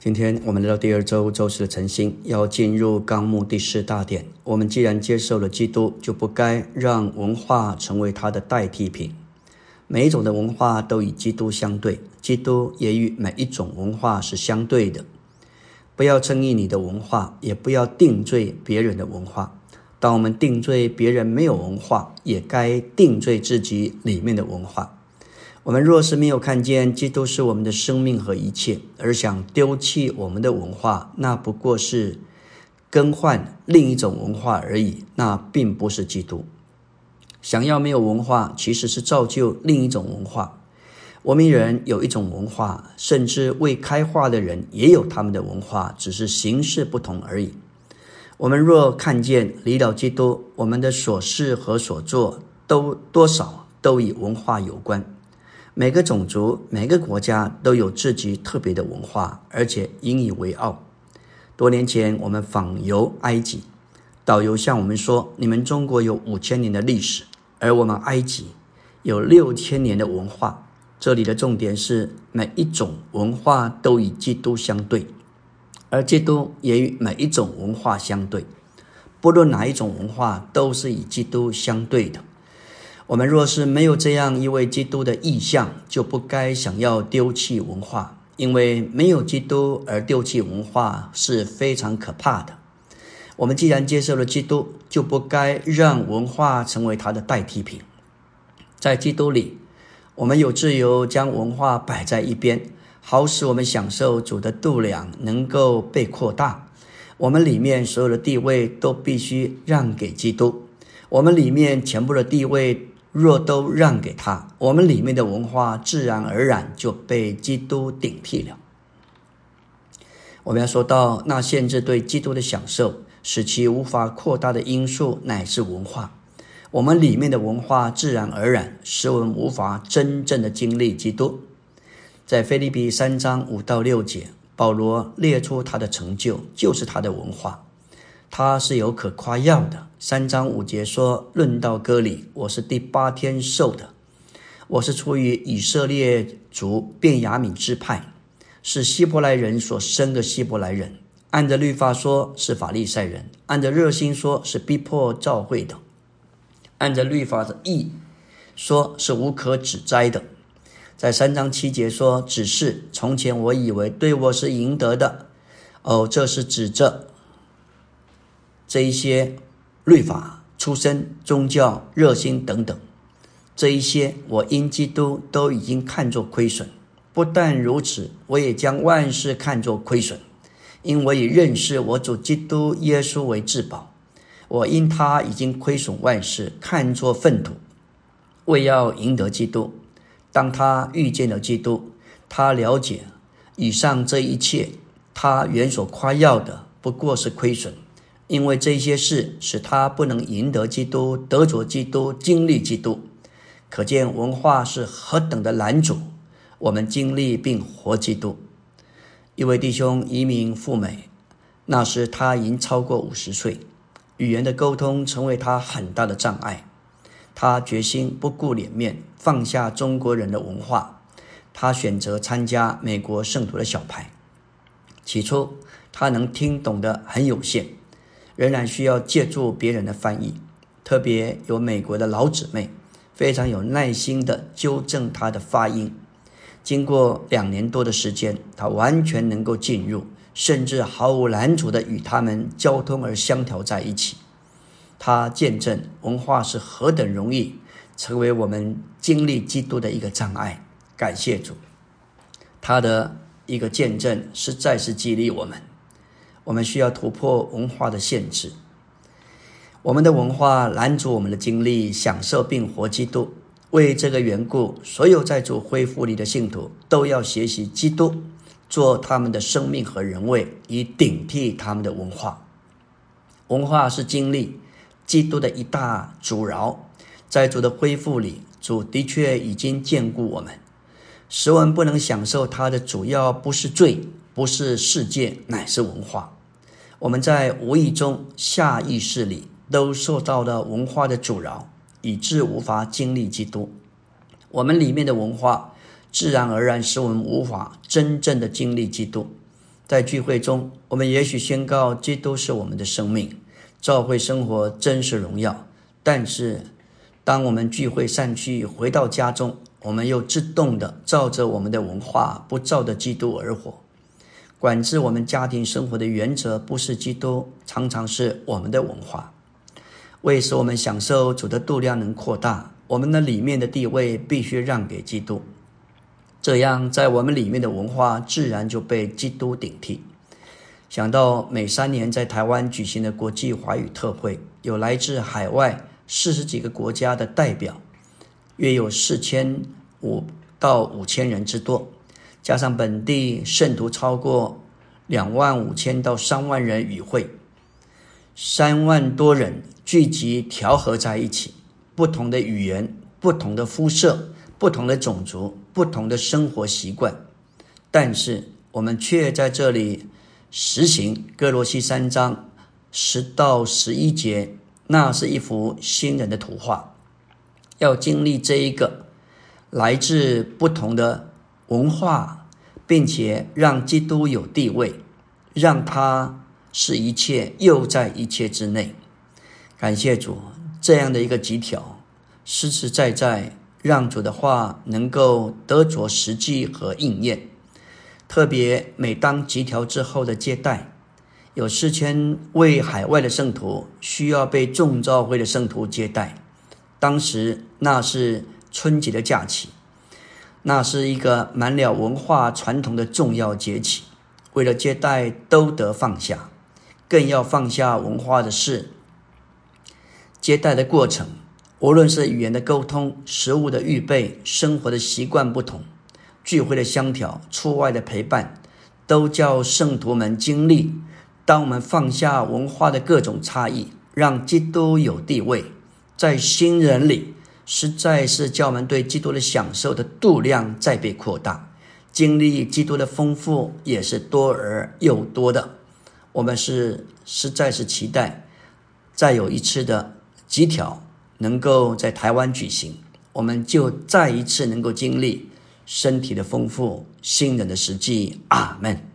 今天我们来到第二周周四的晨星，要进入纲目第四大点。我们既然接受了基督，就不该让文化成为他的代替品。每一种的文化都与基督相对，基督也与每一种文化是相对的。不要争议你的文化，也不要定罪别人的文化。当我们定罪别人没有文化，也该定罪自己里面的文化。我们若是没有看见基督是我们的生命和一切，而想丢弃我们的文化，那不过是更换另一种文化而已。那并不是基督。想要没有文化，其实是造就另一种文化。我们人有一种文化，甚至未开化的人也有他们的文化，只是形式不同而已。我们若看见离了基督，我们的所事和所做都多少都与文化有关。每个种族、每个国家都有自己特别的文化，而且引以为傲。多年前，我们访游埃及，导游向我们说：“你们中国有五千年的历史，而我们埃及有六千年的文化。”这里的重点是，每一种文化都与基督相对，而基督也与每一种文化相对。不论哪一种文化，都是与基督相对的。我们若是没有这样一位基督的意象，就不该想要丢弃文化，因为没有基督而丢弃文化是非常可怕的。我们既然接受了基督，就不该让文化成为他的代替品。在基督里，我们有自由将文化摆在一边，好使我们享受主的度量能够被扩大。我们里面所有的地位都必须让给基督，我们里面全部的地位。若都让给他，我们里面的文化自然而然就被基督顶替了。我们要说到那限制对基督的享受，使其无法扩大的因素，乃是文化。我们里面的文化自然而然使我们无法真正的经历基督。在菲利比三章五到六节，保罗列出他的成就，就是他的文化。他是有可夸耀的。三章五节说：“论到割礼，我是第八天受的。我是出于以色列族便雅悯支派，是希伯来人所生的希伯来人。按着律法说，是法利赛人；按着热心说，是逼迫教会的；按着律法的意说，是无可指摘的。”在三章七节说：“只是从前我以为对我是赢得的。”哦，这是指着。这一些律法、出身、宗教、热心等等，这一些我因基督都已经看作亏损。不但如此，我也将万事看作亏损，因我以认识我主基督耶稣为至宝。我因他已经亏损万事，看作粪土，为要赢得基督。当他遇见了基督，他了解以上这一切，他原所夸耀的不过是亏损。因为这些事使他不能赢得基督、得着基督、经历基督，可见文化是何等的难阻。我们经历并活基督。一位弟兄移民赴美，那时他已经超过五十岁，语言的沟通成为他很大的障碍。他决心不顾脸面，放下中国人的文化。他选择参加美国圣徒的小派。起初，他能听懂的很有限。仍然需要借助别人的翻译，特别有美国的老姊妹，非常有耐心地纠正他的发音。经过两年多的时间，他完全能够进入，甚至毫无拦阻地与他们交通而相调在一起。他见证文化是何等容易成为我们经历基督的一个障碍。感谢主，他的一个见证实在是激励我们。我们需要突破文化的限制。我们的文化拦阻我们的经历、享受并活基督。为这个缘故，所有在主恢复里的信徒都要学习基督，做他们的生命和人位，以顶替他们的文化。文化是经历基督的一大阻挠。在主的恢复里，主的确已经眷顾我们，使我们不能享受他的主要不是罪，不是世界，乃是文化。我们在无意中、下意识里都受到了文化的阻挠，以致无法经历基督。我们里面的文化自然而然使我们无法真正的经历基督。在聚会中，我们也许宣告基督是我们的生命，教会生活真是荣耀。但是，当我们聚会散去，回到家中，我们又自动的照着我们的文化，不照着基督而活。管制我们家庭生活的原则不是基督，常常是我们的文化。为使我们享受主的度量能扩大，我们的里面的地位必须让给基督。这样，在我们里面的文化自然就被基督顶替。想到每三年在台湾举行的国际华语特会，有来自海外四十几个国家的代表，约有四千五到五千人之多，加上本地圣徒超过两万五千到三万人与会，三万多人聚集调和在一起，不同的语言，不同的肤色。不同的种族，不同的生活习惯，但是我们却在这里实行哥罗西三章十到十一节，那是一幅新人的图画。要经历这一个来自不同的文化，并且让基督有地位，让他是一切又在一切之内。感谢主，这样的一个集条，实实在在。让主的话能够得着实际和应验，特别每当集条之后的接待，有四千位海外的圣徒需要被众召会的圣徒接待。当时那是春节的假期，那是一个满了文化传统的重要节气。为了接待，都得放下，更要放下文化的事。接待的过程。无论是语言的沟通、食物的预备、生活的习惯不同、聚会的相调、出外的陪伴，都叫圣徒们经历。当我们放下文化的各种差异，让基督有地位，在新人里，实在是叫我们对基督的享受的度量再被扩大，经历基督的丰富也是多而又多的。我们是实在是期待再有一次的集条。能够在台湾举行，我们就再一次能够经历身体的丰富、新人的实际。阿门。